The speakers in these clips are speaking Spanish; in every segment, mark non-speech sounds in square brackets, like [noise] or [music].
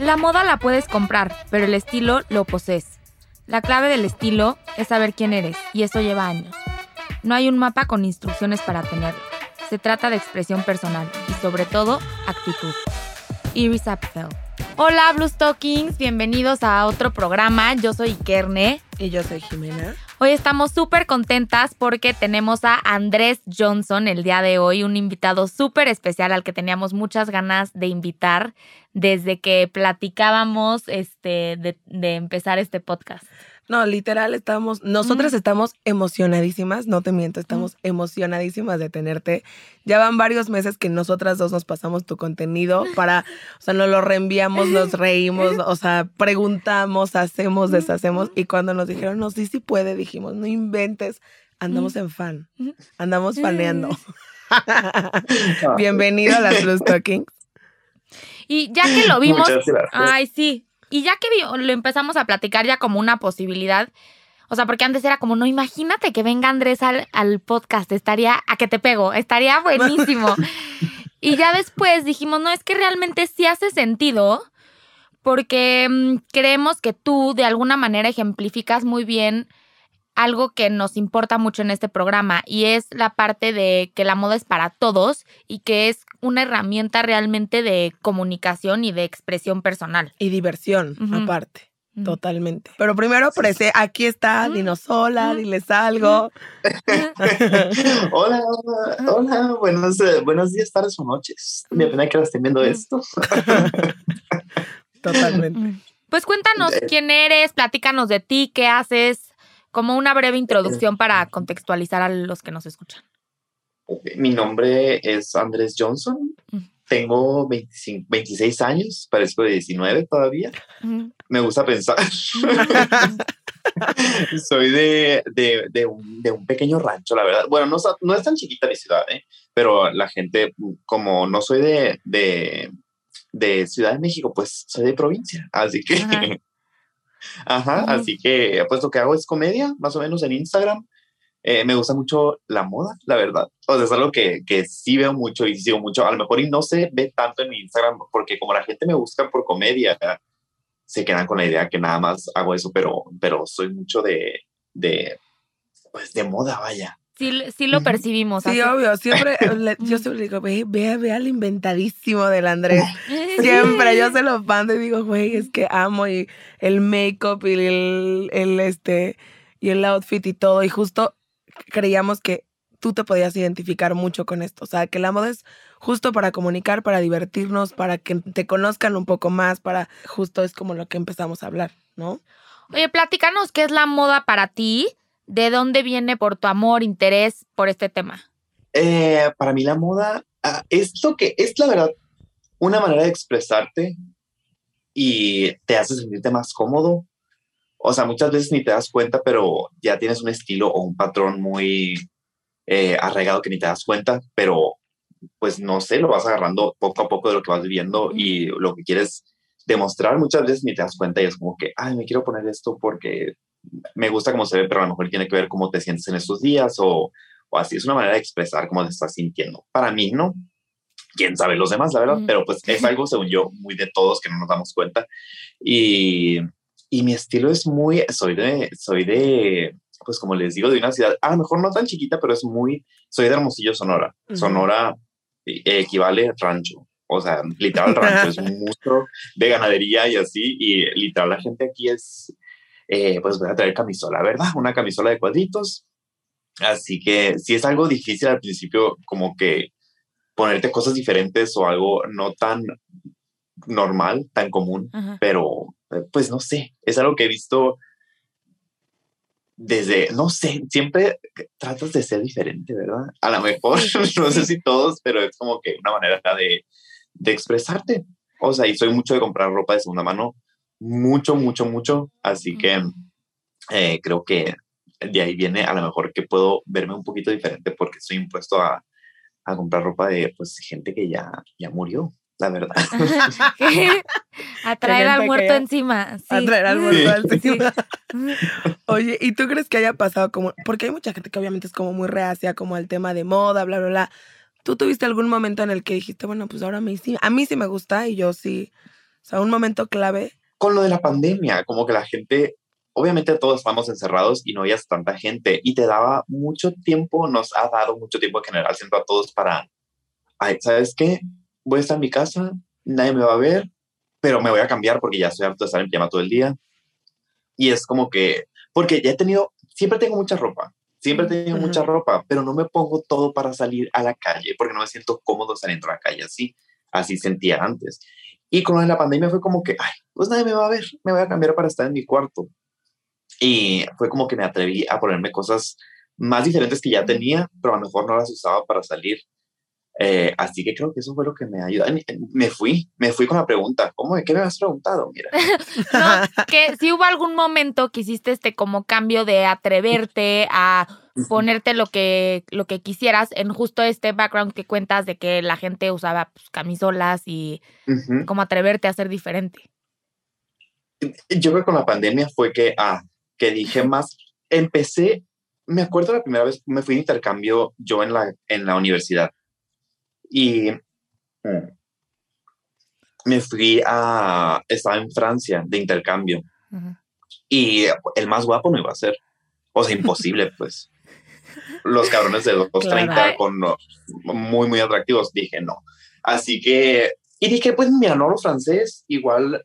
La moda la puedes comprar, pero el estilo lo posees. La clave del estilo es saber quién eres, y eso lleva años. No hay un mapa con instrucciones para tenerlo. Se trata de expresión personal y sobre todo actitud. Iris Apfel. Hola Blue Stockings, bienvenidos a otro programa. Yo soy Kerne. Y yo soy Jimena. Hoy estamos súper contentas porque tenemos a Andrés Johnson el día de hoy, un invitado súper especial al que teníamos muchas ganas de invitar desde que platicábamos este, de, de empezar este podcast. No, literal, estamos, nosotras estamos emocionadísimas, no te miento, estamos emocionadísimas de tenerte. Ya van varios meses que nosotras dos nos pasamos tu contenido para, o sea, nos lo reenviamos, nos reímos, o sea, preguntamos, hacemos, deshacemos. Y cuando nos dijeron, no, sí, sí puede, dijimos, no inventes, andamos en fan, andamos faneando. [laughs] Bienvenido a las [laughs] Blue Stockings. Y ya que lo vimos, ay, sí. Y ya que lo empezamos a platicar ya como una posibilidad, o sea, porque antes era como, no, imagínate que venga Andrés al, al podcast, estaría, a que te pego, estaría buenísimo. [laughs] y ya después dijimos, no, es que realmente sí hace sentido, porque mm, creemos que tú de alguna manera ejemplificas muy bien algo que nos importa mucho en este programa y es la parte de que la moda es para todos y que es una herramienta realmente de comunicación y de expresión personal. Y diversión, aparte. Totalmente. Pero primero, prese, aquí está, dinos hola, diles algo. [laughs] Hola, hola, hola, buenos, eh, buenos días, tardes o noches. Depende de que estén viendo esto. [laughs] Totalmente. Pues cuéntanos quién eres, platícanos de ti, qué haces, como una breve introducción para contextualizar a los que nos escuchan. Mi nombre es Andrés Johnson. Ujú. Tengo 25, 26 años, parezco de 19 todavía. Ujú. Me gusta pensar. [laughs] Soy de, de, de un, de un pequeño rancho, la verdad. Bueno, no, no es tan chiquita mi ciudad, ¿eh? pero la gente, como no soy de, de, de Ciudad de México, pues soy de provincia. Así que, Ajá. así que pues lo que hago es comedia, más o menos en Instagram. Eh, me gusta mucho la moda, la verdad. O sea, es algo que, que sí veo mucho y sigo mucho. A lo mejor y no se ve tanto en mi Instagram, porque como la gente me busca por comedia, se quedan con la idea que nada más hago eso, pero, pero soy mucho de, de, pues de moda, vaya. Sí, sí lo percibimos. Sí, así. obvio, siempre, [laughs] le- yo siempre digo, ve, ve, ve al inventadísimo del Andrés. [laughs] Siempre, yo se lo mando y digo, güey, es que amo y el make-up y el, el, este, y el outfit y todo. Y justo creíamos que tú te podías identificar mucho con esto. O sea, que la moda es justo para comunicar, para divertirnos, para que te conozcan un poco más, para justo es como lo que empezamos a hablar, ¿no? Oye, platícanos qué es la moda para ti, de dónde viene por tu amor, interés por este tema. Eh, para mí la moda ah, es lo que es la verdad una manera de expresarte y te hace sentirte más cómodo. O sea, muchas veces ni te das cuenta, pero ya tienes un estilo o un patrón muy eh, arraigado que ni te das cuenta, pero pues no sé, lo vas agarrando poco a poco de lo que vas viviendo y lo que quieres demostrar muchas veces ni te das cuenta y es como que, ay, me quiero poner esto porque me gusta cómo se ve, pero a lo mejor tiene que ver cómo te sientes en estos días o, o así. Es una manera de expresar cómo te estás sintiendo. Para mí, ¿no? Quién sabe los demás, la verdad, Ujú. pero pues es algo, según yo, muy de todos que no nos damos cuenta. Y, y mi estilo es muy, soy de, soy de, pues como les digo, de una ciudad, a lo mejor no tan chiquita, pero es muy, soy de Hermosillo, Sonora. Sonora eh, equivale a rancho. O sea, literal rancho, es [laughs] un monstruo de ganadería y así, y literal la gente aquí es, eh, pues voy a traer camisola, ¿verdad? [laughs] Una camisola de cuadritos. Así que sí es algo difícil al principio, como que ponerte cosas diferentes o algo no tan normal, tan común, Ajá. pero eh, pues no sé, es algo que he visto desde, no sé, siempre tratas de ser diferente, ¿verdad? A lo mejor, [laughs] no sé si todos, pero es como que una manera de, de expresarte. O sea, y soy mucho de comprar ropa de segunda mano, mucho, mucho, mucho. Así que eh, creo que de ahí viene a lo mejor que puedo verme un poquito diferente porque estoy impuesto a, a comprar ropa de pues gente que ya, ya murió, la verdad. [laughs] [laughs] a traer al muerto ya- encima. Sí. A traer al muerto Sí. encima. Oye, ¿y tú crees que haya pasado como.? Porque hay mucha gente que obviamente es como muy reacia, como al tema de moda, bla, bla, bla. ¿Tú tuviste algún momento en el que dijiste, bueno, pues ahora a mí sí, a mí sí me gusta y yo sí, O sea, un momento clave. Con lo de la pandemia, como que la gente, obviamente todos estamos encerrados y no había tanta gente y te daba mucho tiempo, nos ha dado mucho tiempo en general, siento a todos para, ay, ¿sabes qué? Voy a estar en mi casa, nadie me va a ver, pero me voy a cambiar porque ya estoy harto de estar en pijama todo el día. Y es como que, porque ya he tenido, siempre tengo mucha ropa, siempre he tenido mucha ropa, pero no me pongo todo para salir a la calle porque no me siento cómodo saliendo a la calle así, así sentía antes. Y con la pandemia fue como que, ay, pues nadie me va a ver, me voy a cambiar para estar en mi cuarto. Y fue como que me atreví a ponerme cosas más diferentes que ya tenía, pero a lo mejor no las usaba para salir. Eh, así que creo que eso fue lo que me ayudó. Me fui, me fui con la pregunta. ¿Cómo de qué me has preguntado? Mira. [laughs] no, que si hubo algún momento que hiciste este como cambio de atreverte a ponerte lo que, lo que quisieras en justo este background que cuentas de que la gente usaba pues, camisolas y como atreverte a ser diferente. Yo creo que con la pandemia fue que, ah, que dije más, empecé, me acuerdo la primera vez, me fui de intercambio yo en la, en la universidad y mm, me fui a, estaba en Francia de intercambio. Y el más guapo no iba a ser. O sea, imposible, [laughs] pues. Los cabrones de los 30 con muy, muy atractivos, dije no. Así que, y dije, pues no los francés, igual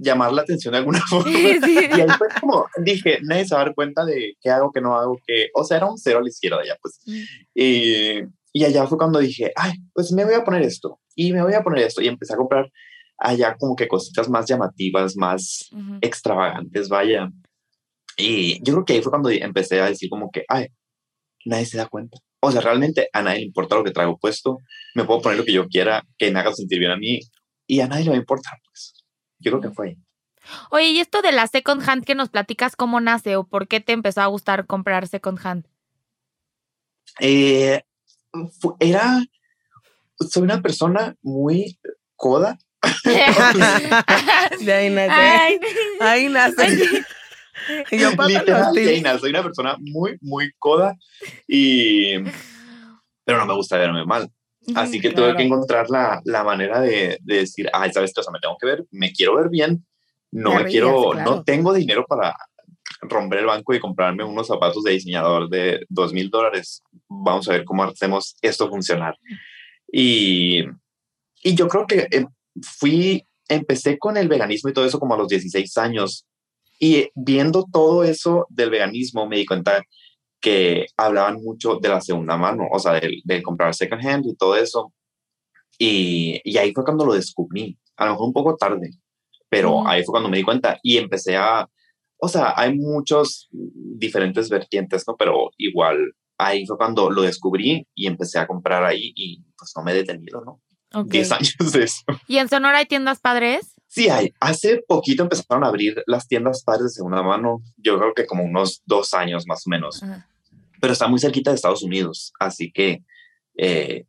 llamar la atención de alguna [laughs] forma. Y ahí fue como, dije, nadie se va a dar cuenta de qué hago, qué no hago, que, o sea, era un cero a la izquierda ya, pues. Mm. Y y allá fue cuando dije, ay, pues me voy a poner esto y me voy a poner esto. Y empecé a comprar allá como que cositas más llamativas, más extravagantes, vaya. Y yo creo que ahí fue cuando empecé a decir como que, ay, nadie se da cuenta. O sea, realmente a nadie le importa lo que traigo puesto. Me puedo poner lo que yo quiera, que me haga sentir bien a mí. Y a nadie le va a importar, pues. Yo creo que fue ahí. Oye, ¿y esto de la second hand que nos platicas cómo nace o por qué te empezó a gustar comprar second hand? Eh, era, soy una persona muy coda. [laughs] [laughs] de ahí nace. ahí nace. Yo soy una persona muy, muy coda y... Pero no me gusta verme mal. Así que tuve que encontrar la, la manera de, de, decir, ay, ¿sabes qué? O sea, me tengo que ver, me quiero ver bien, no me, quiero, no tengo dinero para romper el banco y comprarme unos zapatos de diseñador de dos mil dólares. Vamos a ver cómo hacemos esto funcionar. Y, y yo creo que em, fui, empecé con el veganismo y todo eso como a los 16 años. Y viendo todo eso del veganismo me di cuenta que hablaban mucho de la segunda mano, o sea, de, comprar second hand y todo eso. Y, y, ahí fue cuando lo descubrí, a lo mejor un poco tarde, pero ahí fue cuando me di cuenta y empecé a, o sea, hay muchos diferentes vertientes, ¿no? Pero igual ahí fue cuando lo descubrí y empecé a comprar ahí y pues no me he detenido, ¿no? Okay. Diez [laughs] años de eso. ¿Y en Sonora hay tiendas padres? Sí, hay. Hace poquito empezaron a abrir las tiendas padres de segunda mano. Yo creo que como unos dos años más o menos. Pero está muy cerquita de Estados Unidos. Así que, eh,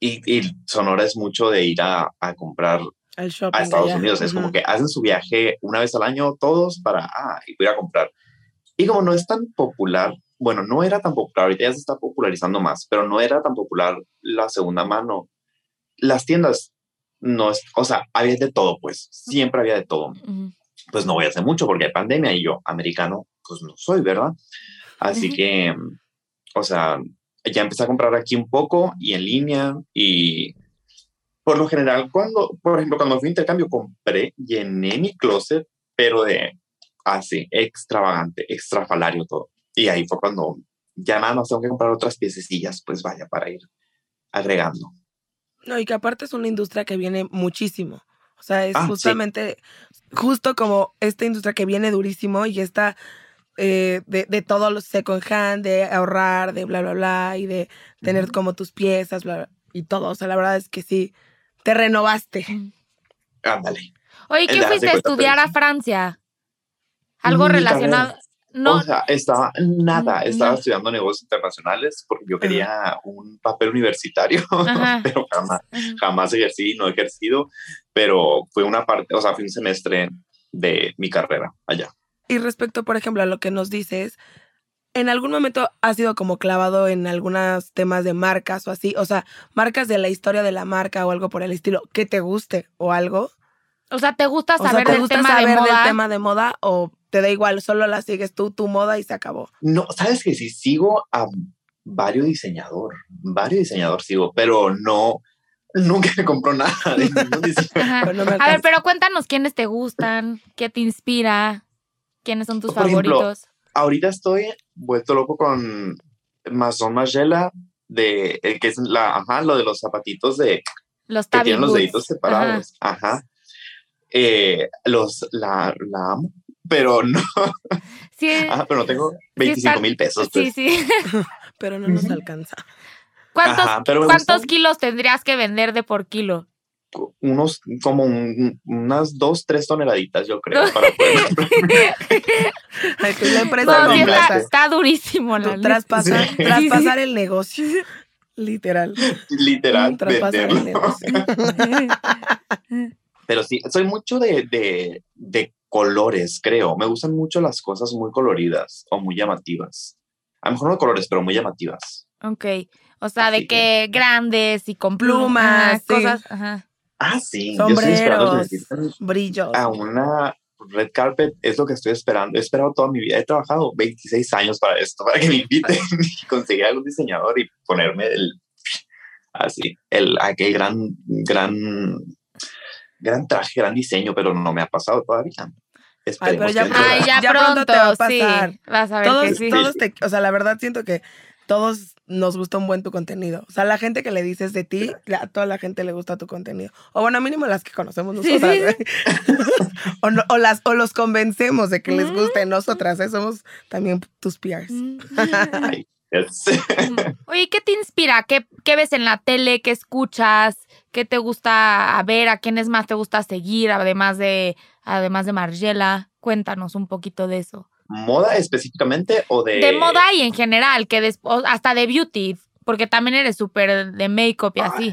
y, Sonora es mucho de ir a, a comprar a Estados Unidos. Es como que hacen su viaje una vez al año todos para, ah, ir a comprar. Y como no es tan popular, bueno, no era tan popular, ahorita ya se está popularizando más, pero no era tan popular la segunda mano. Las tiendas, no es, o sea, había de todo, pues, siempre había de todo. Pues no voy a hacer mucho porque hay pandemia y yo, americano, pues no soy, ¿verdad? Así que, o sea, ya empecé a comprar aquí un poco y en línea y por lo general, cuando, por ejemplo, cuando fui a intercambio, compré, llené mi closet, pero de así, extravagante, extrafalario todo. Y ahí fue cuando ya nada más tengo que comprar otras piececillas, pues vaya, para ir agregando. No, y que aparte es una industria que viene muchísimo. O sea, es ah, justamente, justo como esta industria que viene durísimo y está eh, de, de todo lo second hand, de ahorrar, de bla, bla, bla, y de tener como tus piezas, bla, y todo. O sea, la verdad es que sí, te renovaste. Ándale. Oye, ¿qué fuiste a estudiar a Francia? Algo relacionado. No. O sea, estaba nada, estaba estudiando negocios internacionales porque yo quería un papel universitario, [laughs] pero jamás, jamás ejercí, no he ejercido, pero fue una parte, o sea, fue un semestre de mi carrera allá. Y respecto, por ejemplo, a lo que nos dices, ¿En algún momento has sido como clavado en algunos temas de marcas o así? O sea, marcas de la historia de la marca o algo por el estilo, que te guste o algo. O sea, ¿te gusta O sea, saber ¿te del gusta tema saber de moda? del tema de moda o te da igual, solo la sigues tú, tu moda y se acabó? No, sabes que sí sigo a varios diseñador, varios diseñador sigo, pero no, nunca me compro nada de [laughs] no me A ver, pero cuéntanos quiénes te gustan, qué te inspira, quiénes son tus Por ejemplo, favoritos. Ahorita estoy vuelto loco con Mason Magella, de el que es la, ajá, lo de los zapatitos de Los que tienen los deditos separados. Ajá. Eh, los la, la amo, pero no, Sí, ajá, [laughs] pero no tengo 25 están- mil pesos. sí, pues. sí. [laughs] Pero no nos alcanza. ¿Cuántos, Ajá, cuántos kilos tendrías que vender de por kilo? unos como un- unas dos, tres toneladitas, yo creo, para poder [laughs] que la empresa No, sí está, está durísimo la traspasar, Sí. traspasar el negocio. Literal. literal Traspasar el negocio. Pero sí, soy mucho de, de, de colores, creo. Me gustan mucho las cosas muy coloridas o muy llamativas. A lo mejor no colores, pero muy llamativas. Ok. O sea, de Así que grandes y con Plumas, plumas, sí. cosas. Ajá. Ah, sí. Yo estoy que Sombreros, inviten brillos. a una red carpet. Es lo que estoy esperando. He esperado toda mi vida. He trabajado 26 años para esto, para que me inviten [laughs] y conseguir algún diseñador y ponerme el así, el aquel gran, gran, gran traje, gran diseño, pero no me ha pasado todavía. Esperemos ya que pronto- Ay, ya, Ya pronto pronto, te va a sí. pasar. Vas a ver todos, que sí. todos te, o sea, la verdad siento que todos nos gusta un buen tu contenido. O sea, la gente que le dices de ti, a toda la gente le gusta tu contenido. O bueno, mínimo las que conocemos nosotras. sí. güey. [laughs] o, no- o las, o los convencemos de que les guste nosotras. ¿eh? Somos también tus. Mm. es- Oye, ¿qué te inspira? ¿Qué, ¿Qué ves en la tele? ¿Qué escuchas? ¿Qué te gusta ver? ¿A quiénes más te gusta seguir? Además de, además de Margiela. Cuéntanos un poquito de eso. moda específicamente o de De moda y en general, que hasta de beauty, porque también eres súper de make-up y así.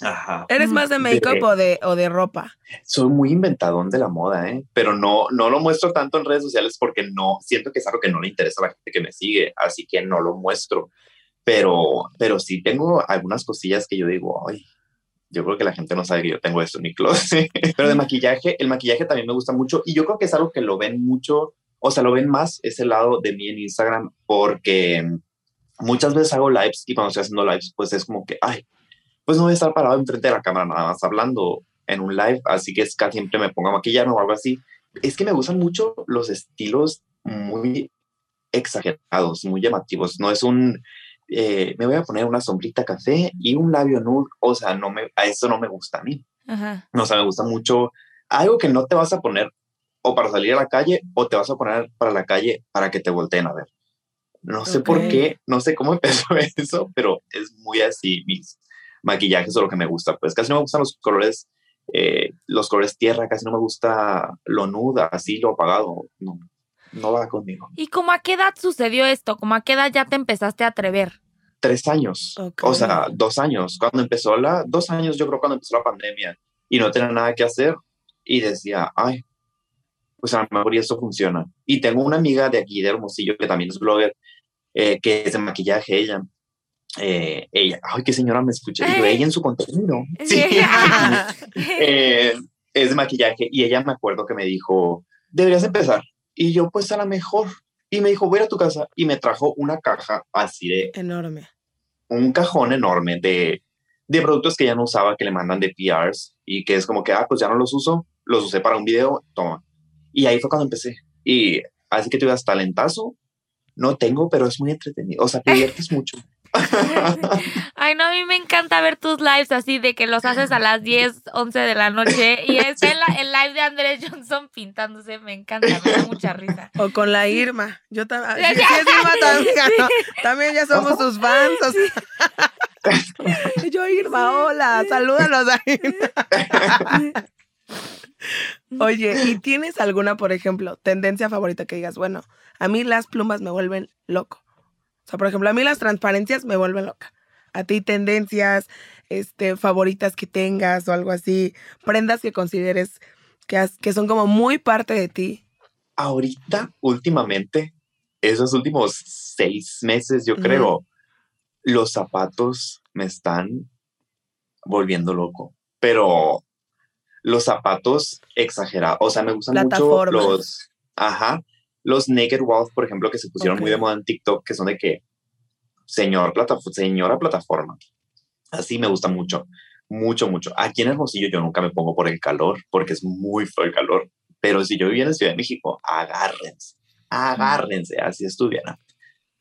Ajá. ¿Eres Mm. más de make-up De- o, de, o de ropa? Soy muy inventadón de la moda, ¿eh? Pero no, no lo muestro tanto en redes sociales porque no, siento que es algo que no le interesa a la gente que me sigue, así que no lo muestro. Pero, pero sí tengo algunas cosillas que yo digo, ay, yo creo que la gente no sabe que yo tengo esto en mi closet. [laughs] Pero de maquillaje, el maquillaje también me gusta mucho y yo creo que es algo que lo ven mucho, o sea, lo ven más ese lado de mí en Instagram porque muchas veces hago lives y cuando estoy haciendo lives, pues es como que, ay, pues no voy a estar parado enfrente de la cámara nada más hablando en un live, así que es casi siempre me pongo a maquillarme o algo así. Es que me gustan mucho los estilos muy exagerados, muy llamativos. No es un, eh, me voy a poner una sombrita café y un labio nude, o sea, no me, a eso no me gusta a mí. Ajá. O sea, me gusta mucho algo que no te vas a poner o para salir a la calle o te vas a poner para la calle para que te volteen a ver. No sé por qué, no sé cómo [laughs] empezó eso, pero es muy así mis maquillajes o lo que me gusta. Pues casi no me gustan los colores, eh, los colores tierra, casi no me gusta lo nuda, así lo apagado. No, no va conmigo. ¿Y cómo a qué edad sucedió esto? ¿Cómo a qué edad ya te empezaste a atrever? Tres años, Ok. o sea, dos años. Cuando empezó la, dos años yo creo cuando empezó la pandemia y no tenía nada que hacer y decía, ay, pues a lo mejor y esto funciona. Y tengo una amiga de aquí, de Hermosillo, que también es blogger, eh, que es de maquillaje, ella. Eh, ella, ay, qué señora me escucha. Digo, Ay. ella en su contenido. [laughs] Sí. [laughs] Eh, es de maquillaje y ella me acuerdo que me dijo, deberías empezar. Y yo, pues a lo mejor. Y me dijo, voy a tu casa y me trajo una caja así de Enorme. un cajón enorme de, de productos que ya no usaba, que le mandan de PRs y que es como que, ah, pues ya no los uso, los usé para un video, toma. Y ahí fue cuando empecé. Y así que tuve talentazo, no tengo, pero es muy entretenido. O sea, te [laughs] diviertes mucho. [laughs] Ay, no, a mí me encanta ver tus lives así de que los haces a las 10, 11 de la noche y es el, el live de Andrés Johnson pintándose. Me encanta, me da mucha risa. O con la Irma. Yo también. Sí, sí, es [laughs] Irma también. ¿no? También ya somos sus fans. o sea. Yo, Irma, hola. Salúdanos a Irma. [laughs] Oye, ¿y tienes alguna, por ejemplo, tendencia favorita que digas, bueno, a mí las plumas me vuelven loco? O sea, por ejemplo, a mí las transparencias me vuelven loca. A ti tendencias este, favoritas que tengas o algo así, prendas que consideres que, has- que son como muy parte de ti. Ahorita, últimamente, esos últimos seis meses, yo creo, los zapatos me están volviendo loco. Pero los zapatos exagerados. O sea, me gustan mucho los, ajá, los naked walls, por ejemplo, que se pusieron muy de moda en TikTok, que son de que, señor plataforma, señora plataforma. Así me gusta mucho, mucho, mucho. Aquí en Hermosillo yo nunca me pongo por el calor, porque es muy feo el calor. Pero si yo vivía en Ciudad de México, agárrense, agárrense, así estuviera.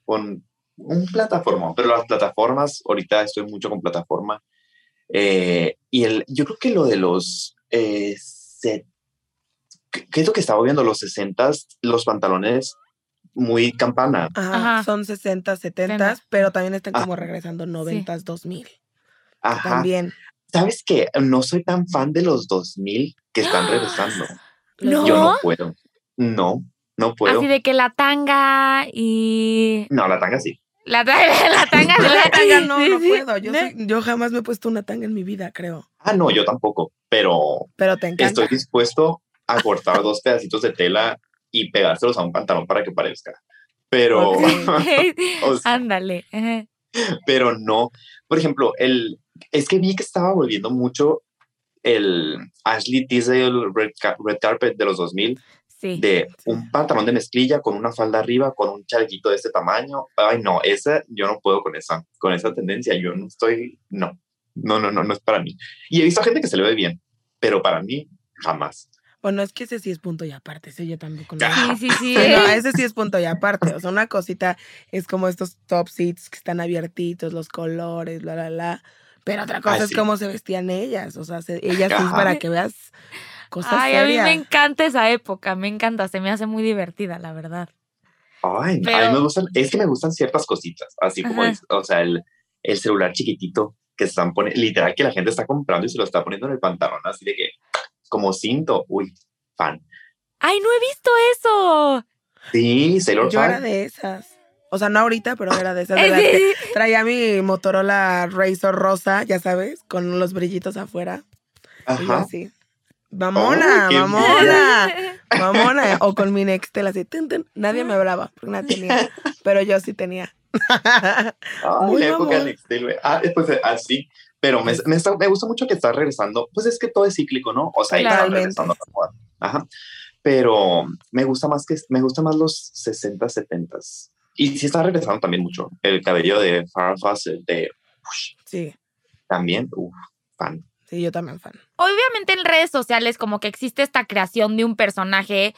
Con un plataforma, pero las plataformas, ahorita estoy mucho con plataforma. Eh, y el, yo creo que lo de los, eh, ¿qué qué es lo que estaba viendo? Los 60 los pantalones muy campana. Ajá, Ajá. son 60, 70, Setenta. pero también están Ah. como regresando 90, 2000. Ajá. También. ¿Sabes qué? No soy tan fan de los 2000 que están [gasps] regresando. No. Yo no puedo. No, no puedo. Así de que la tanga y. No, la tanga sí. La, ta- [laughs] la tanga. La tanga no, Sí, no sí. puedo. Yo, ¿No? soy- yo jamás me he puesto una tanga en mi vida, creo. Ah, no, yo tampoco, pero Pero te encanta. estoy dispuesto a cortar dos pedacitos de tela y pegárselos a un pantalón para que parezca. Pero, Ok. [laughs] o sea, Ándale. pero no. Por ejemplo, el, es que vi que estaba volviendo mucho el Ashley Tisdale Red, Red Carpet de los 2000, Sí. de un pantalón de mezclilla con una falda arriba, con un chalequito de este tamaño. Ay, no, esa, yo no puedo con esa, con esa tendencia. Yo no estoy, no, no, no, no, no es para mí. Y he visto gente que se le ve bien, pero para mí, jamás. Bueno, es que ese sí es punto y aparte. Ese yo tampoco. No. Ah. Sí, sí, sí. No, [laughs] ese sí es punto y aparte. O sea, una cosita es como estos top seats que están abiertitos, los colores, la, la, la. Pero otra cosa es sí. cómo se vestían ellas. O sea, se- ellas sí es para que veas cosas Ay, a mí me encanta esa época, me encanta, se me hace muy divertida, la verdad. Ay, a mí me gustan, es que me gustan ciertas cositas, así como, es- o sea, el, el celular chiquitito que están poniendo, literal que la gente está comprando y se lo está poniendo en el pantalón, así de que, como cinto, uy, fan. Ay, no he visto eso. Sí, Sailor Yo fan. era de esas. O sea, no ahorita, pero era de esas. [laughs] de las que traía mi Motorola Razor rosa, ya sabes, con los brillitos afuera. Ajá. así. Mamona, qué mamona, [laughs] mamona. O con mi Nextel así. Nadie me hablaba porque no tenía. [laughs] Pero yo sí tenía. Ay, Muy la época mamón. de Nextel, güey. Ah, pues así. Pero me, me, está- me gusta mucho que está regresando. Pues es que todo es cíclico, ¿no? O sea, ahí está regresando a la moda. Ajá. Pero me gusta más que me gusta más los 60, 70 Y sí está regresando también mucho. El cabello de Farrah Fawcett, de Sí, también, uf, fan. sí, yo también fan. Obviamente en redes sociales como que existe esta creación de un personaje,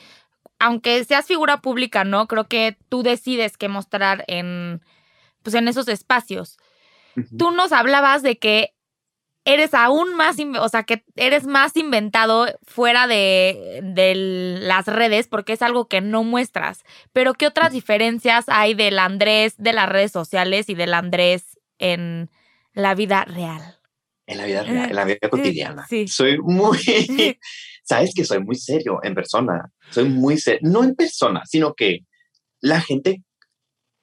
aunque seas figura pública, ¿no? Creo que tú decides qué mostrar en, pues en esos espacios. Tú nos hablabas de que eres aún más, o sea, que eres más inventado fuera de, de las redes porque es algo que no muestras. Pero ¿qué otras diferencias hay del Andrés de las redes sociales y del Andrés en la vida real? En la vida real, en la vida [laughs] cotidiana. Sí. Soy muy, [laughs] sabes que soy muy serio en persona. Soy muy serio, no en persona, sino que la gente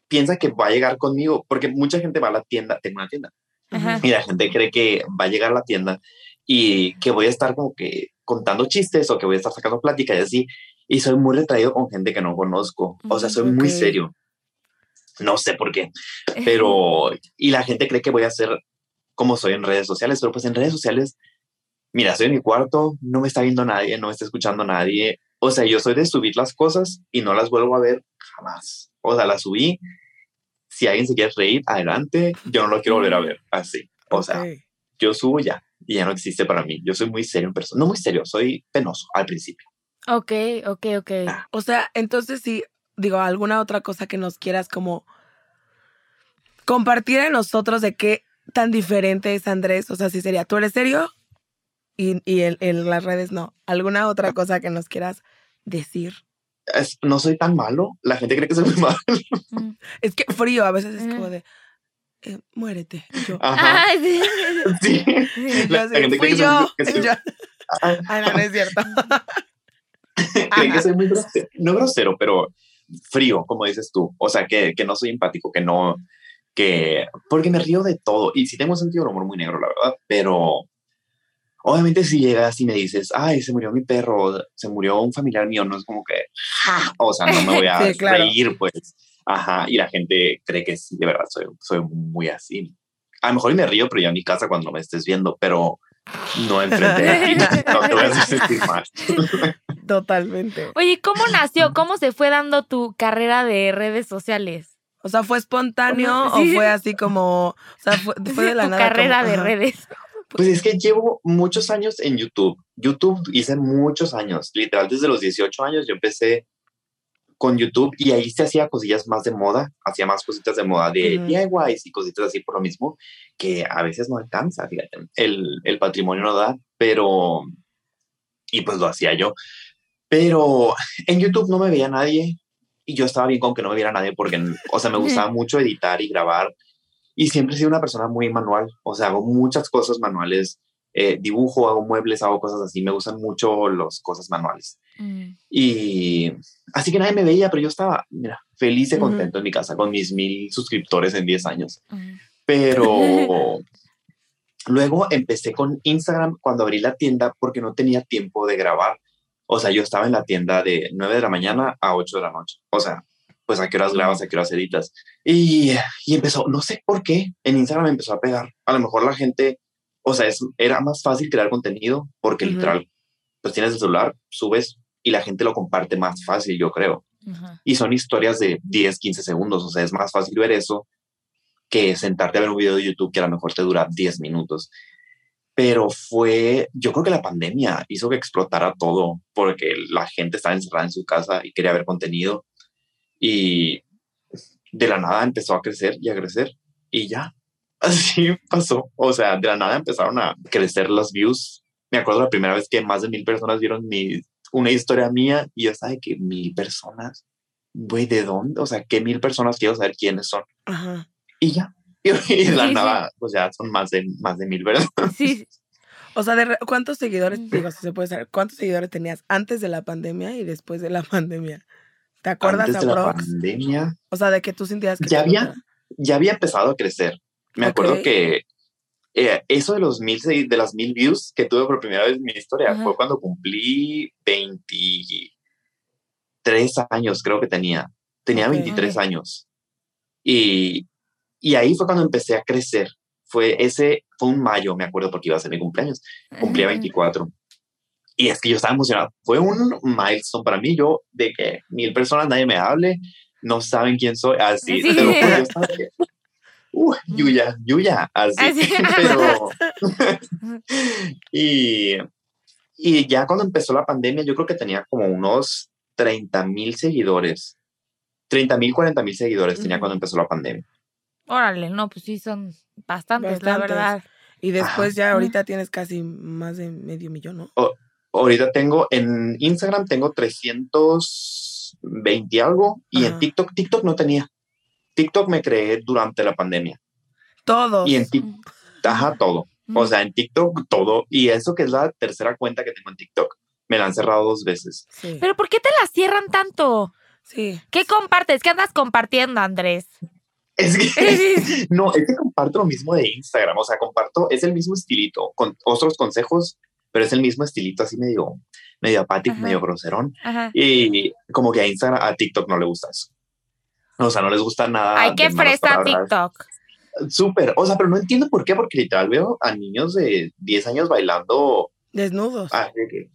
piensa que va a llegar conmigo, porque mucha gente va a la tienda, tengo una tienda, Ajá. y la gente cree que va a llegar a la tienda y que voy a estar como que contando chistes o que voy a estar sacando plática y así. Y soy muy retraído con gente que no conozco. O sea, soy muy Ok. serio. No sé por qué, pero y la gente cree que voy a ser como soy en redes sociales, pero pues en redes sociales, mira, estoy en mi cuarto, no me está viendo nadie, no me está escuchando nadie. O sea, yo soy de subir las cosas y no las vuelvo a ver jamás. O sea, las subí. Si alguien se quiere reír, adelante. Yo no lo quiero volver a ver así. O sea, Ok. yo subo ya y ya no existe para mí. Yo soy muy serio en persona. No muy serio, soy penoso al principio. Ok, ok, ok. O sea, entonces sí, digo, alguna otra cosa que nos quieras como compartir a nosotros de qué tan diferente es Andrés. O sea, si sería, tú eres serio y, y en, en las redes no. ¿Alguna otra cosa que nos quieras decir? Es- no soy tan malo. La gente cree que soy muy [laughs] malo. Mm. Es que frío a veces es Mm. como de, eh, muérete. Yo, Ajá. Ay, [laughs] sí. Sí. La, gente cree fui que soy, que soy- [laughs] Y yo, Ah, Ay, no, no es cierto. creen que soy muy grosero. No grosero, pero frío, como dices tú. O sea, que, que no soy empático, que no, que, porque me río de todo. Y sí tengo un sentido del humor muy negro, la verdad, pero obviamente si llegas y me dices, ay, se murió mi perro, se murió un familiar mío, no es como que, "Ja", o sea, no me voy a [laughs] Sí, claro. reír, pues. Ajá, y la gente cree que sí, de verdad, soy, soy muy así. A lo mejor me río, pero ya en mi casa cuando me estés viendo, pero no enfrente de ti. [laughs] No te voy a sentir mal. [laughs] Totalmente. Oye, ¿cómo nació? ¿Cómo se fue dando tu carrera de redes sociales? O sea, ¿fue espontáneo. Sí. o fue así como, o sea, fue, fue de la tu nada? carrera como- de ajá. redes. Pues es que llevo muchos años en YouTube. YouTube hice muchos años, literal desde los 18 años yo empecé con YouTube y ahí se hacía cosillas más de moda, hacía más cositas de moda de Ujú. DIYs y cositas así por lo mismo, que a veces no alcanza, fíjate, el, el patrimonio no da, pero, y pues lo hacía yo. Pero en YouTube no me veía nadie y yo estaba bien con que no me viera nadie porque, o sea, me gustaba mucho editar y grabar y siempre he sido una persona muy manual, o sea, hago muchas cosas manuales, eh, dibujo, hago muebles, hago cosas así, me gustan mucho las cosas manuales. Mm. Y así que nadie me veía, pero yo estaba, mira, feliz y contento en mi casa con mis mil suscriptores en 10 años. Mm. Pero [laughs] luego empecé con Instagram cuando abrí la tienda porque no tenía tiempo de grabar. O sea, yo estaba en la tienda de 9 de la mañana a 8 de la noche. O sea, pues a qué horas grabas, a qué horas editas. Y, y empezó, no sé por qué, en Instagram empezó a pegar. A lo mejor la gente, o sea, es, era más fácil crear contenido porque Ujú. literal, pues tienes el celular, subes y la gente lo comparte más fácil, yo creo y son historias de 10, 15 segundos, o sea, es más fácil ver eso que sentarte a ver un video de YouTube que a lo mejor te dura 10 minutos. Pero fue, yo creo que la pandemia hizo que explotara todo porque la gente estaba encerrada en su casa y quería ver contenido y de la nada empezó a crecer y a crecer y ya, [laughs] así pasó. O sea, de la nada empezaron a crecer las views. Me acuerdo la primera vez que más de mil personas vieron mi, una historia mía y yo estaba de que mil personas, güey, ¿de dónde? O sea, ¿qué mil personas quiero saber quiénes son? Ajá. Y ya. [laughs] Y de la Sí, sí. nada, pues ya son más de, más de mil personas. Sí. O sea, de ¿cuántos seguidores, Mm. digo, si se puede saber, cuántos seguidores tenías antes de la pandemia y después de la [laughs] pandemia? ¿Te acuerdas, Antes de la aprox? pandemia, O sea, de que tú sentías que... Ya había- ya había empezado a crecer. Me acuerdo Ok. que eh, eso de los mil, de las mil views que tuve por primera vez en mi historia Ajá. fue cuando cumplí 23 años, creo que tenía. Tenía Ok. 23 años. Y, y ahí fue cuando empecé a crecer. Fue ese, fue un mayo, me acuerdo, porque iba a ser mi cumpleaños. Cumplía 24. Y es que yo estaba emocionado. Fue un milestone para mí. Yo, de que mil personas, nadie me hable, no saben quién soy. Así, Sí. te lo juro, yo estaba que, uh, Yuya, Yuya, así. Así. [laughs] [laughs] Pero, [laughs] y, y ya cuando empezó la pandemia, yo creo que tenía como unos 30 mil seguidores. 30 mil, 40 mil seguidores tenía cuando empezó la pandemia. Órale, no, pues sí, son bastantes, la verdad. Y después Ajá. ya ahorita tienes casi más de medio millón, ¿no? Ahorita tengo en Instagram tengo 320 y algo y en. TikTok, TikTok no tenía. TikTok me creé durante la pandemia Todos. y en TikTok, ajá, todo. O sea, en TikTok todo. Y eso que es la tercera cuenta que tengo en TikTok. Me la han cerrado dos veces. Sí. Pero ¿por qué te las cierran tanto? sí. ¿Qué compartes? ¿Qué andas compartiendo, Andrés? Es que, [laughs] no, es que comparto lo mismo de Instagram. O sea, comparto, es el mismo estilito, con otros consejos, pero es el mismo estilito así medio, medio apático, medio groserón. Ajá. Y como que a Instagram, a TikTok no le gusta eso. O sea, no les gusta nada. Ay, qué de malas fresa. TikTok. Súper. O sea, pero no entiendo por qué, porque literal veo a niños de 10 años bailando. Desnudos. ah, que,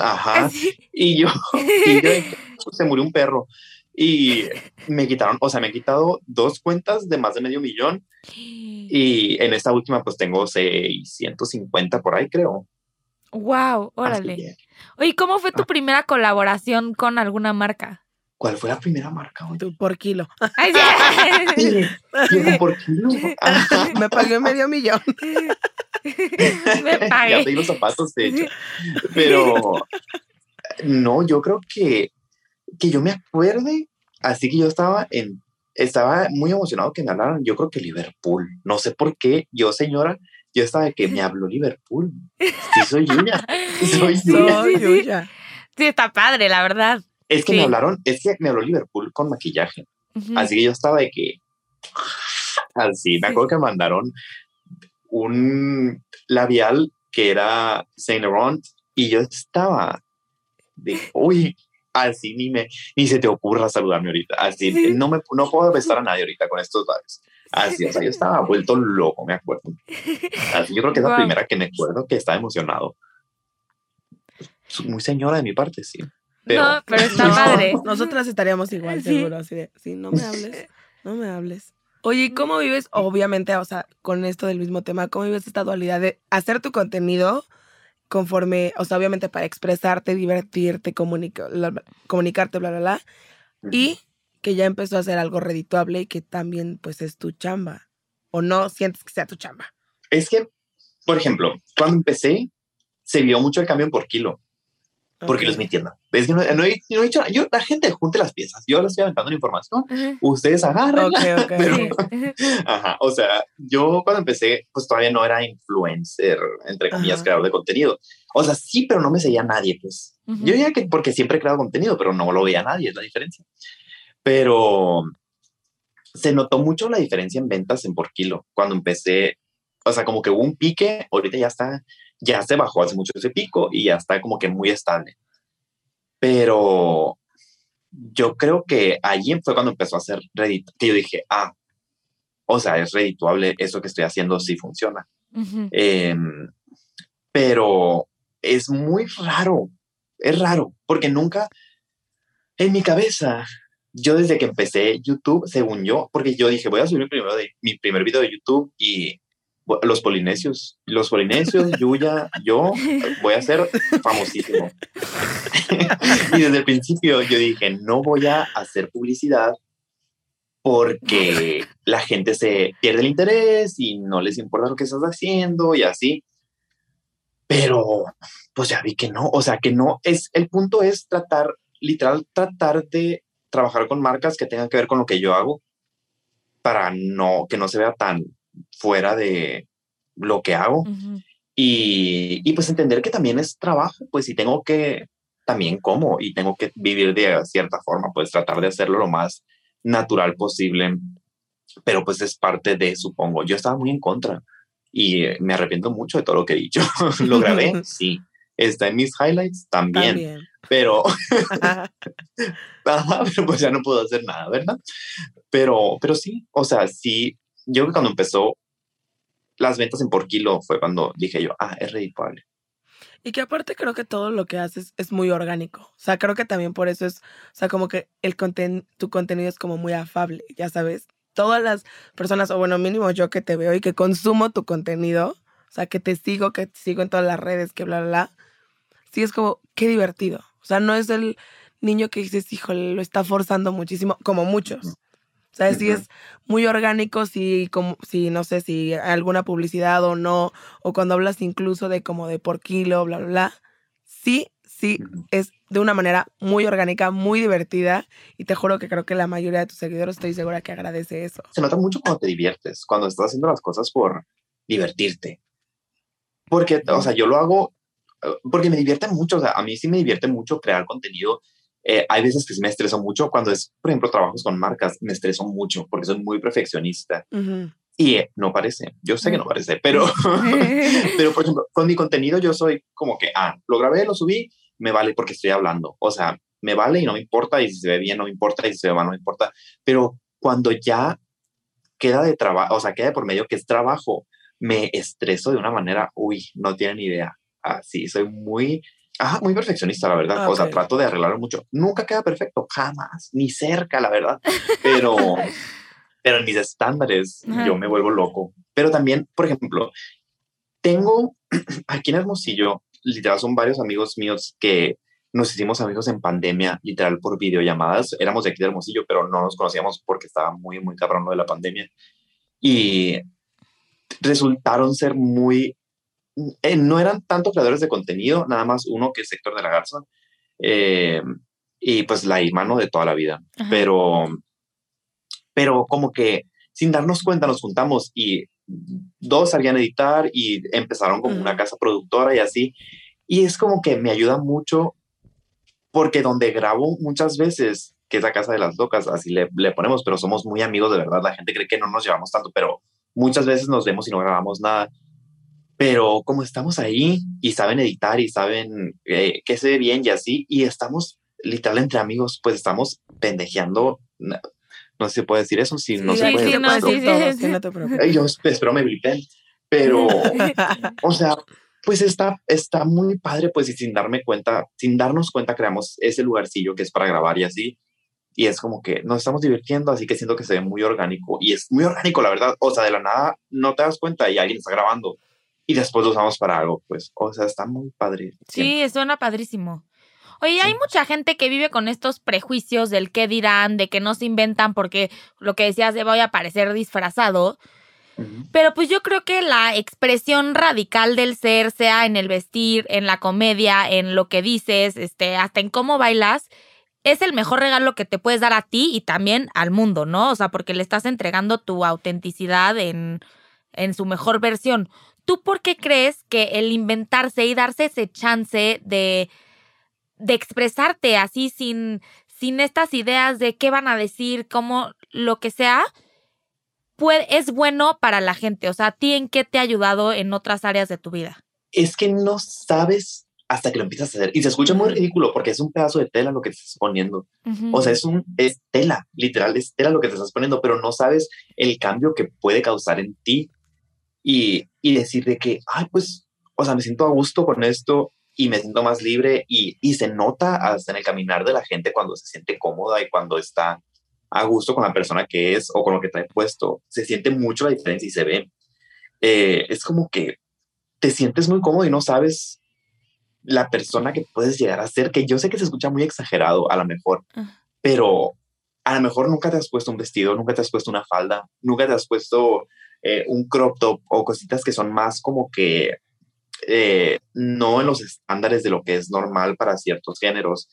ajá. Así. Y yo, [laughs] y yo de que, se murió un perro. Y me quitaron, o sea, me han quitado dos cuentas de más de medio millón. Y en esta última, pues tengo 650 por ahí, creo. Wow, órale. Oye, ¿cómo fue tu Ah. primera colaboración con alguna marca? ¿Cuál fue la primera marca? Tú por kilo. Ay, sí. [laughs] ¿por kilo? Ajá. [laughs] Me pagué medio millón. [laughs] Me ya pagué. pedí los zapatos, de hecho. Pero no, yo creo que, que yo me acuerde, así que yo estaba en, estaba muy emocionado que me hablaran, yo creo que Liverpool, no sé por qué, yo señora, yo estaba de que me [laughs] habló Liverpool, [laughs] sí soy Yuya, soy Yuya. Soy sí, sí. Yuya. Sí, está padre, la verdad. Es que Sí. me hablaron, es que me habló Liverpool con maquillaje, Ujú. así que yo estaba de que, así, me acuerdo que me mandaron un labial que era Saint Laurent y yo estaba de, uy, así ni me, ni se te ocurra saludarme ahorita, así, Sí. no me, no puedo besar a [laughs] nadie ahorita con estos labios, Así, o sea, yo estaba vuelto loco, me acuerdo. Así, yo creo que es la primera que me acuerdo que estaba emocionado. Muy señora de mi parte, sí. no, pero está [laughs] padre. Nosotras estaríamos igual, seguro, así de, sí, no me hables, no me hables. Oye, ¿cómo vives, obviamente, o sea, con esto del mismo tema, cómo vives esta dualidad de hacer tu contenido conforme, o sea, obviamente para expresarte, divertirte, comunicarte, bla, bla, bla, y que ya empezó a ser algo redituable y que también, pues, es tu chamba, o no sientes que sea tu chamba? Es que, por ejemplo, cuando empecé, se vio mucho el cambio por kilo porque es mi tienda. Es que no, he, dicho, yo, la gente junte las piezas, yo les estoy aventando la información, ustedes agarran. [laughs] [laughs] ajá, o sea, yo cuando empecé, pues todavía no era influencer, entre comillas, creador de contenido. O sea, sí, pero no me seguía nadie, pues. Yo diría que porque siempre he creado contenido, pero no lo veía nadie, es la diferencia. Pero se notó mucho la diferencia en ventas en por kilo cuando empecé. O sea, como que hubo un pique, ahorita ya está ya se bajó hace mucho ese pico y ya está como que muy estable. Pero yo creo que allí fue cuando empezó a ser Reddit, que yo dije, ah, o sea, es redituable, eso que estoy haciendo sí funciona. Em, pero es muy raro, es raro, porque nunca en mi cabeza, yo desde que empecé YouTube, según yo, porque yo dije, voy a subir mi, primero de, mi primer video de YouTube y los polinesios, los polinesios, [laughs] Yuya, yo voy a ser famosísimo. [laughs] y desde el principio yo dije, no voy a hacer publicidad porque la gente se pierde el interés y no les importa lo que estás haciendo y así. Pero pues ya vi que no, o sea, que no es, el punto es tratar, literal, tratar de trabajar con marcas que tengan que ver con lo que yo hago para no, que no se vea tan fuera de lo que hago. y, y, pues entender que también es trabajo, pues si tengo que, también como, y tengo que vivir de cierta forma, pues tratar de hacerlo lo más natural posible, pero pues es parte de, supongo, yo estaba muy en contra y me arrepiento mucho de todo lo que he dicho. [laughs] lo grabé, [laughs] sí. Está en mis highlights también, pero [laughs] [laughs] pero pues ya no puedo hacer nada, ¿verdad? Pero, pero sí, o sea, sí, yo cuando empezó las ventas en por kilo fue cuando dije yo, ah, es redituable. Y que aparte creo que todo lo que haces es muy orgánico. O sea, creo que también por eso es, o sea, como que el conten tu contenido es como muy afable, ya sabes. Todas las personas, o bueno, mínimo yo que te veo y que consumo tu contenido, o sea, que te sigo, que te sigo en todas las redes, que bla, bla, bla, sí es como, qué divertido. O sea, no es el niño que dices, híjole, lo está forzando muchísimo, como muchos. O sea, si es muy orgánico, si, como, si no sé, si alguna publicidad o no, o cuando hablas incluso de como de por kilo, bla, bla, bla. Sí, sí, es de una manera muy orgánica, muy divertida, y te juro que creo que la mayoría de tus seguidores estoy segura que agradece eso. Se nota mucho cuando te diviertes, cuando estás haciendo las cosas por divertirte. Porque, o sea, yo lo hago porque me divierte mucho, o sea, a mí sí me divierte mucho crear contenido eh, hay veces que me estreso mucho cuando es, por ejemplo, trabajos con marcas, me estreso mucho porque soy muy perfeccionista. Y eh, no parece, yo sé que no parece, [laughs] pero, pero por ejemplo, con mi contenido yo soy como que, ah, lo grabé, lo subí, me vale porque estoy hablando. O sea, me vale y no me importa, y si se ve bien no me importa, y si se ve mal no me importa. Pero cuando ya queda de trabajo, o sea, queda por medio que es trabajo, me estreso de una manera, uy, no tienen idea. Así, soy muy Ajá, muy perfeccionista, la verdad. Ah, o sea, trato de arreglarlo mucho. Nunca queda perfecto, jamás, ni cerca, la verdad. Pero, [laughs] pero en mis estándares yo me vuelvo loco. Pero también, por ejemplo, tengo [clears throat] aquí en Hermosillo, literal, son varios amigos míos que nos hicimos amigos en pandemia, literal, por videollamadas. Éramos de aquí de Hermosillo, pero no nos conocíamos porque estaba muy, muy cabrón lo de la pandemia. Y resultaron ser muy eh, no eran tanto creadores de contenido, nada más uno que es Sector de la Garza, eh, y pues la mano de toda la vida. Pero, pero como que sin darnos cuenta nos juntamos y dos salían a editar y empezaron como una casa productora y así. Y es como que me ayuda mucho porque donde grabo muchas veces, que es la casa de las locas, así le, le ponemos, pero somos muy amigos de verdad. La gente cree que no nos llevamos tanto, pero muchas veces nos vemos y no grabamos nada pero como estamos ahí y saben editar y saben eh, que se ve bien y así, y estamos literal entre amigos, pues estamos pendejeando No sé si puede decir eso, si no Sí, se puede. sí, no, sí, no te preocupes. Yo espero me blipen. Pero, [laughs] o sea, pues está, está muy padre, pues, y sin darme cuenta, sin darnos cuenta, creamos ese lugarcillo que es para grabar y así. Y es como que nos estamos divirtiendo, así que siento que se ve muy orgánico. Y es muy orgánico, la verdad. O sea, de la nada no te das cuenta y alguien está grabando. Y después lo usamos para algo, pues. O sea, está muy padre. Sí, suena padrísimo. Oye, hay mucha gente que vive con estos prejuicios del qué dirán, de que no se inventan porque lo que decías de voy a parecer disfrazado. Pero pues yo creo que la expresión radical del ser, sea en el vestir, en la comedia, en lo que dices, este, hasta en cómo bailas, es el mejor regalo que te puedes dar a ti y también al mundo, ¿no? O sea, porque le estás entregando tu autenticidad en, en su mejor versión. ¿Tú por qué crees que el inventarse y darse ese chance de, de expresarte así sin, sin estas ideas de qué van a decir, cómo, lo que sea, puede, es bueno para la gente? O sea, ¿a ti en qué te ha ayudado en otras áreas de tu vida? Es que no sabes hasta que lo empiezas a hacer. Y se escucha muy ridículo porque es un pedazo de tela lo que te estás poniendo. O sea, es un es tela, literal, es tela lo que te estás poniendo, pero no sabes el cambio que puede causar en ti y, y decir de que, ay, pues, o sea, me siento a gusto con esto y me siento más libre y, y se nota hasta en el caminar de la gente cuando se siente cómoda y cuando está a gusto con la persona que es o con lo que trae puesto. Se siente mucho la diferencia y se ve. Eh, es como que te sientes muy cómodo y no sabes la persona que puedes llegar a ser, que yo sé que se escucha muy exagerado a lo mejor, Ah. pero a lo mejor nunca te has puesto un vestido, nunca te has puesto una falda, nunca te has puesto eh, un crop top o cositas que son más como que eh, no en los estándares de lo que es normal para ciertos géneros.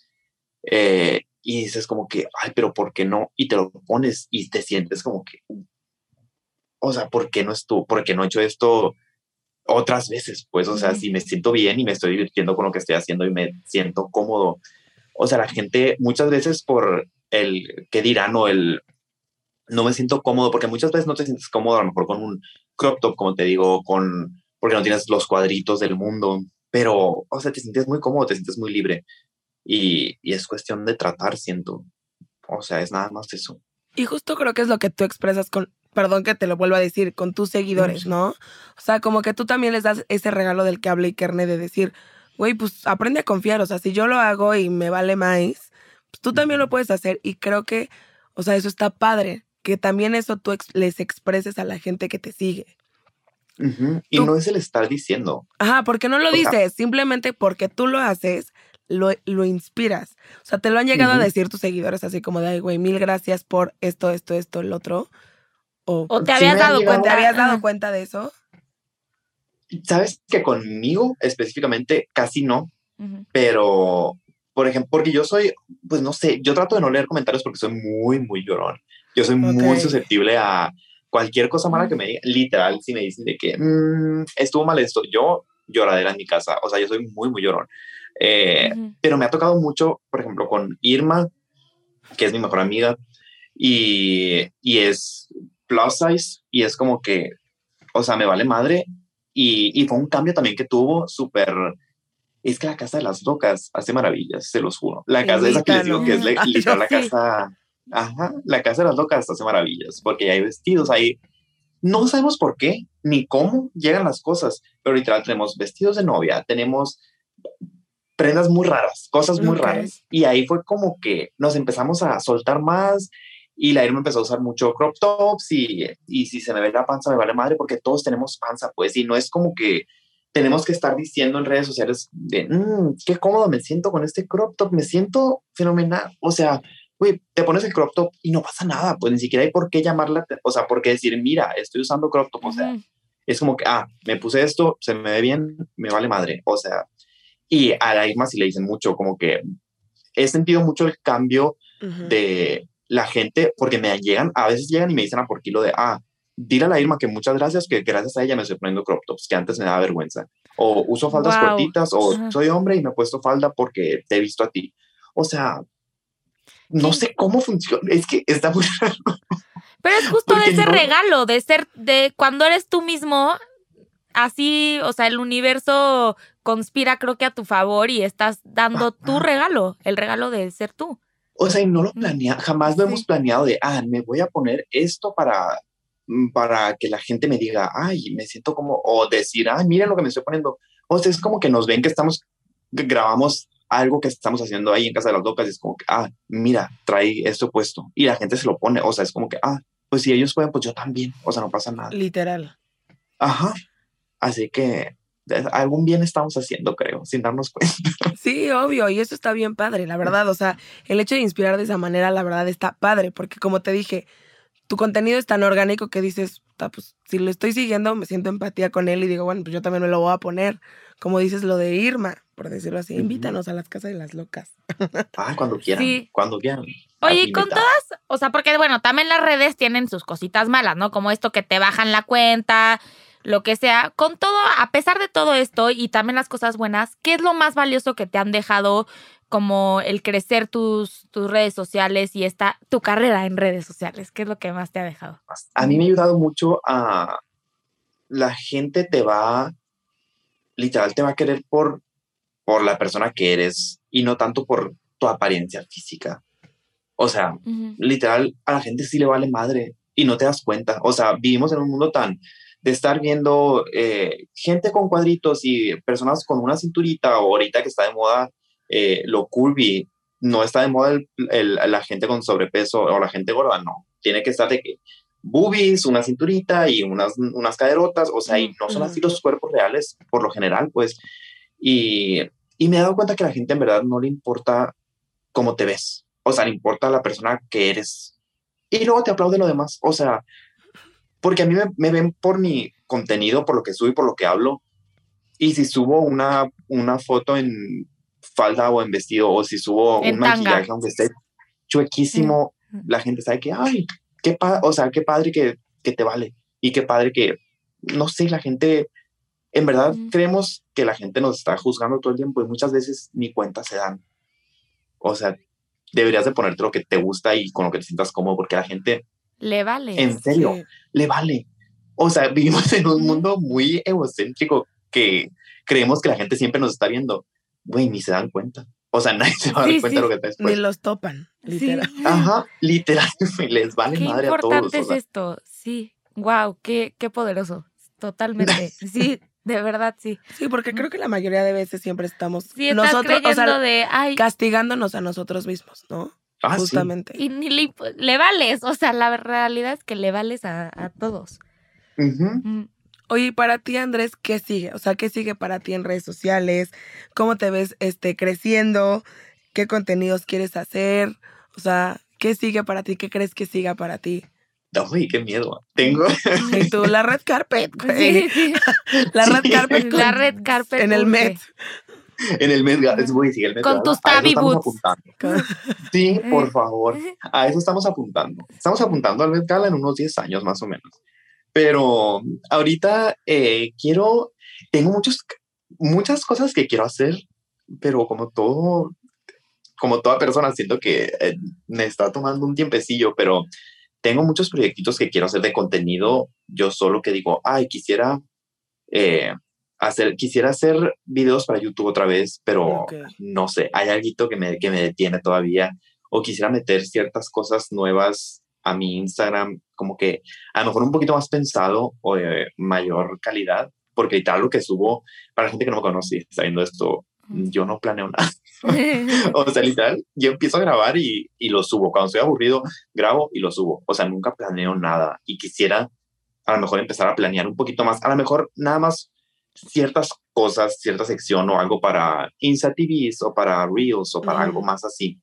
Eh, y dices como que, ay, pero ¿por qué no? Y te lo pones y te sientes como que, o sea, ¿por qué no estuvo? ¿Por qué no he hecho esto otras veces? Pues, o sea, si me siento bien y me estoy divirtiendo con lo que estoy haciendo y me siento cómodo. O sea, la gente muchas veces por el que dirán o el no me siento cómodo, porque muchas veces no te sientes cómodo a lo mejor con un crop top, como te digo, con porque no tienes los cuadritos del mundo, pero, o sea, te sientes muy cómodo, te sientes muy libre y, y es cuestión de tratar, siento. O sea, es nada más eso. Y justo creo que es lo que tú expresas con, perdón que te lo vuelva a decir, con tus seguidores, ¿no? O sea, como que tú también les das ese regalo del que habla Ikerne de decir, güey, pues aprende a confiar. O sea, si yo lo hago y me vale más, pues tú también lo puedes hacer. Y creo que, o sea, eso está padre. Que también eso tú ex- les expreses a la gente que te sigue. Y Tú- no es el estar diciendo. Ajá, porque no lo O sea- dices, simplemente porque tú lo haces, lo, lo inspiras. O sea, te lo han llegado a decir tus seguidores así como de, ay, güey, mil gracias por esto, esto, esto, el otro. O, ¿O te habías dado cuenta? ¿te habías dado cuenta de eso? Sabes que conmigo específicamente casi no, pero por ejemplo, porque yo soy, pues no sé, yo trato de no leer comentarios porque soy muy, muy llorón. Yo soy muy Ok. susceptible a cualquier cosa mala que me digan. Literal, si me dicen de que "Mm, estuvo mal esto, yo lloradera en mi casa. O sea, yo soy muy, muy llorón. Eh, Ujú. pero me ha tocado mucho, por ejemplo, con Irma, que es mi mejor amiga, y, y es plus size, y es como que, o sea, me vale madre. Y, y fue un cambio también que tuvo súper. Es que la casa de las locas hace maravillas, se los juro. La casa esa que les digo que es [laughs] literal la Sí. casa. Ajá, la casa de las locas hace maravillas, porque hay vestidos ahí. No sabemos por qué ni cómo llegan las cosas, pero literal tenemos vestidos de novia, tenemos prendas muy raras, cosas muy raras. Y ahí fue como que nos empezamos a soltar más y la Irma empezó a usar mucho crop tops y, y si se me ve la panza me vale madre porque todos tenemos panza, pues, y no es como que tenemos que estar diciendo en redes sociales de, "Mm, qué cómodo me siento con este crop top, me siento fenomenal. O sea, güey, te pones el crop top y no pasa nada, pues ni siquiera hay por qué llamarla, o sea, por qué decir, mira, estoy usando crop top, o sea, Ujú. es como que, ah, me puse esto, se me ve bien, me vale madre. O sea, y a la Irma sí le dicen mucho, como que he sentido mucho el cambio de la gente, porque me llegan, a veces llegan y me dicen a por kilo de, ah, dile a la Irma que muchas gracias, que gracias a ella me estoy poniendo crop tops, que antes me daba vergüenza. O uso faldas Guau. cortitas, o soy hombre y me he puesto falda porque te he visto a ti. O sea, no sé cómo funciona, es que está muy [laughs] raro. Pero es justo de Porque ese no- regalo, de ser, de cuando eres tú mismo, así, o sea, el universo conspira creo que a tu favor y estás dando tu regalo, el regalo de ser tú. O sea, y no lo planea, jamás lo hemos planeado de, ah, me voy a poner esto para, mm, para que la gente me diga, ay, me siento como, o decir, ay, miren lo que me estoy poniendo. O sea, es como que nos ven que estamos, que grabamos algo que estamos haciendo ahí en Casa de las Locas, y es como que, ah, mira, trae esto puesto. Y la gente se lo pone, o sea, es como que, ah, pues si ellos pueden, pues yo también, o sea, no pasa nada. Literal. Ajá. Así que algún bien estamos haciendo, creo, sin darnos cuenta. [laughs] Sí, obvio, y eso está bien padre, la verdad. O sea, el hecho de inspirar de esa manera, la verdad, está padre, porque como te dije, tu contenido es tan orgánico que dices, pues si lo estoy siguiendo, me siento empatía con él y digo, bueno, pues yo también me lo voy a poner. Como dices lo de Irma, por decirlo así, invítanos a las casas de las locas. [laughs] Ah, cuando quieran, cuando quieran. Oye, con todas, o sea, porque bueno, también las redes tienen sus cositas malas, ¿no? Como esto que te bajan la cuenta, lo que sea, con todo, a pesar de todo esto y también las cosas buenas, ¿qué es lo más valioso que te han dejado como el crecer tus, tus redes sociales y esta, tu carrera en redes sociales? ¿Qué es lo que más te ha dejado? A mí me ha ayudado mucho a la gente te va, literal, te va a querer por, por la persona que eres y no tanto por tu apariencia física. O sea, literal, a la gente sí le vale madre y no te das cuenta. O sea, vivimos en un mundo tan de estar viendo eh, gente con cuadritos y personas con una cinturita, o ahorita que está de moda eh, lo curvy, no está de moda el, la gente con sobrepeso o la gente gorda, no. Tiene que estar de que boobies, una cinturita y unas, unas caderotas, o sea, y no son así los cuerpos reales por lo general, pues. Y, y me he dado cuenta que a la gente en verdad no le importa cómo te ves, o sea, le importa la persona que eres. Y luego te aplaude lo demás, o sea, porque a mí me, ven por mi contenido, por lo que subo y por lo que hablo. Y si subo una, una foto en falda o en vestido, o si subo un maquillaje aunque esté chuequísimo, mm. la gente sabe que, ay, qué, o sea, qué padre que, que, te vale. Y qué padre que, no sé, la gente, en verdad mm. creemos que la gente nos está juzgando todo el tiempo y muchas veces ni cuenta se dan. O sea, deberías de ponerte lo que te gusta y con lo que te sientas cómodo, porque la gente le vale. En serio, le vale. O sea, [laughs] vivimos en un mundo muy egocéntrico que creemos que la gente siempre nos está viendo. Güey, ni se dan cuenta. O sea, [laughs] nadie se va a dar cuenta de lo que está después. Ni los topan, literal. [laughs] Ajá, literal, les vale madre a todos. Qué importante es esto, sí. Wow, qué, qué poderoso. Totalmente. Sí, de verdad, sí. Sí, porque creo que la mayoría de veces siempre estamos nosotros, de, castigándonos a nosotros mismos, ¿no? Ah, Justamente. Y ni le, vales, o sea, la realidad es que le vales a, todos. Mm. Oye, para ti, Andrés, ¿qué sigue? O sea, ¿qué sigue para ti en redes sociales? ¿Cómo te ves este, creciendo? ¿Qué contenidos quieres hacer? O sea, ¿qué sigue para ti? ¿Qué crees que siga para ti? Uy, qué miedo. Tengo. [laughs] Y tú, la red carpet, [laughs] Sí, sí. La red carpet. la red carpet. En el Met en el mes, voy el mes Con tus tabi boots. Sí, por favor. A eso estamos apuntando. Estamos apuntando al Met Gala en unos 10 años más o menos. Pero ahorita eh, quiero, tengo muchos, muchas cosas que quiero hacer, pero como todo, como toda persona, siento que eh, me está tomando un tiempecillo, pero tengo muchos proyectitos que quiero hacer de contenido. Yo solo que digo, ay, quisiera eh, hacer, quisiera hacer videos para YouTube otra vez, pero no sé, hay algo que me, que me detiene todavía. O quisiera meter ciertas cosas nuevas a mi Instagram, como que a lo mejor un poquito más pensado o de mayor calidad, porque tal lo que subo, para la gente que no me conoce, está viendo esto, yo no planeo nada. [laughs] o sea, literal, yo empiezo a grabar y, y lo subo. Cuando estoy aburrido, grabo y lo subo. O sea, nunca planeo nada y quisiera a lo mejor empezar a planear un poquito más. A lo mejor nada más ciertas cosas, cierta sección o algo para Insta TVs o para Reels o para algo más así.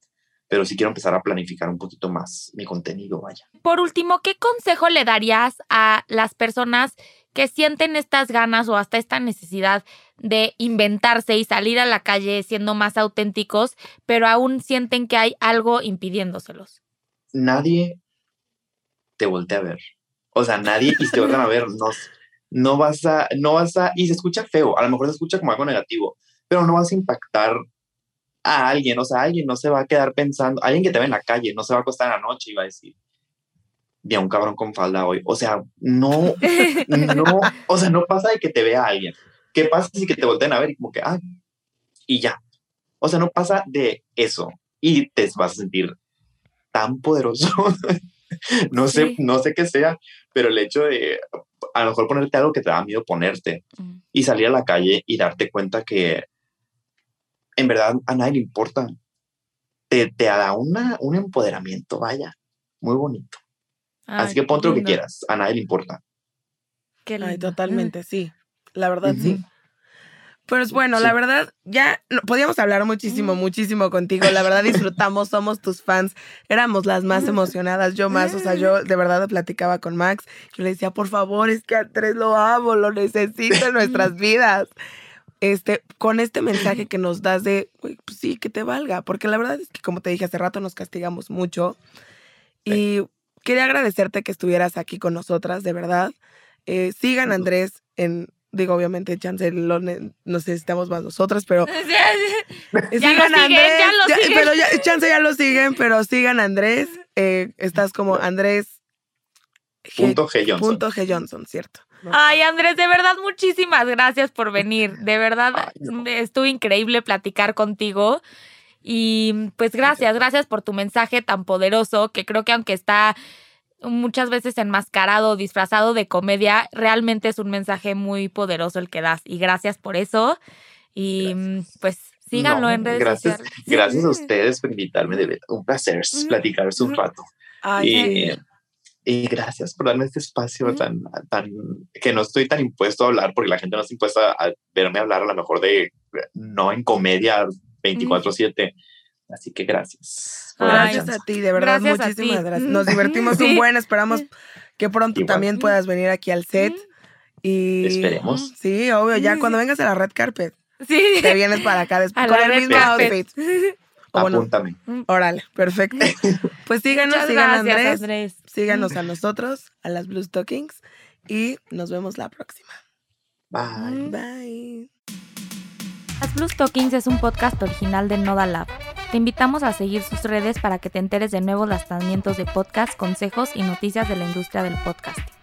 Pero sí quiero empezar a planificar un poquito más mi contenido, vaya. Por último, ¿qué consejo le darías a las personas que sienten estas ganas o hasta esta necesidad de inventarse y salir a la calle siendo más auténticos, pero aún sienten que hay algo impidiéndoselos? Nadie te voltea a ver. O sea, nadie, y si te voltean a ver, no, no vas a, no vas a, y se escucha feo, a lo mejor se escucha como algo negativo, pero no vas a impactar a alguien, o sea, alguien no se va a quedar pensando, alguien que te ve en la calle, no se va a acostar en la noche y va a decir, vi a un cabrón con falda hoy, o sea, no, no, o sea, no pasa de que te vea alguien, ¿qué pasa si que te volteen a ver y como que, ah, y ya, o sea, no pasa de eso, y te vas a sentir tan poderoso. [laughs] no sé, no sé qué sea, pero el hecho de a lo mejor ponerte algo que te da miedo ponerte Mm. y salir a la calle y darte cuenta que en verdad a nadie le importa. Te, te da una, un empoderamiento, vaya, muy bonito. Ay, Así que ponte lo que quieras, a nadie le importa. qué Ay, totalmente, sí. La verdad, sí. Pues bueno, Sí. la verdad, ya no- podíamos hablar muchísimo, muchísimo contigo. La verdad, disfrutamos, somos tus fans. Éramos las más emocionadas, yo más. O sea, yo de verdad platicaba con Max. Yo le decía, por favor, es que a tres lo amo, lo necesito en nuestras [laughs] vidas. Este, con este mensaje que nos das de, "Güey, pues sí, que te valga. Porque la verdad es que, como te dije hace rato, nos castigamos mucho. Y quería agradecerte que estuvieras aquí con nosotras, de verdad. Eh, sigan a Andrés en, digo, obviamente, chance lo ne- nos necesitamos más nosotras, pero [laughs] Ya sigan lo a siguen, Andrés. ya lo ya- siguen. pero ya, chance ya lo siguen, pero sigan a Andrés. Eh, estás como Andrés G- Punto G. Johnson. punto G. Johnson, ¿cierto? Ay, Andrés, de verdad, muchísimas gracias por venir. De verdad, Ay, no. estuvo increíble platicar contigo. Y pues gracias, gracias por tu mensaje tan poderoso, que creo que aunque está muchas veces enmascarado, disfrazado de comedia, realmente es un mensaje muy poderoso el que das. Y gracias por eso. Y pues síganlo No, en redes gracias, sociales. Gracias a ustedes por invitarme, de verdad. Un placer Ujú. platicar un rato. Ay, Y, y gracias por darme este espacio tan, tan, que no estoy tan impuesto a hablar, porque la gente no está impuesta a verme hablar a lo mejor de, no en comedia 24/7. Así que gracias. Ay, Gracias a ti, de verdad, Gracias muchísimas gracias. [laughs] Nos divertimos Sí. un buen, esperamos [laughs] que pronto Igual. también puedas venir aquí al set. Y Esperemos. Sí, obvio, ya cuando vengas a la red carpet, Sí. te vienes para acá [laughs] después con el mismo carpet. outfit. O Apúntame. órale, perfecto. Pues síganos, Muchas sigan gracias, Andrés, Andrés. síganos a nosotros, a las Blue Stockings, y nos vemos la próxima. Bye. Bye. Las Blue Stockings es un podcast original de Noda Lab. Te invitamos a seguir sus redes para que te enteres de nuevos lanzamientos de podcast, consejos y noticias de la industria del podcasting.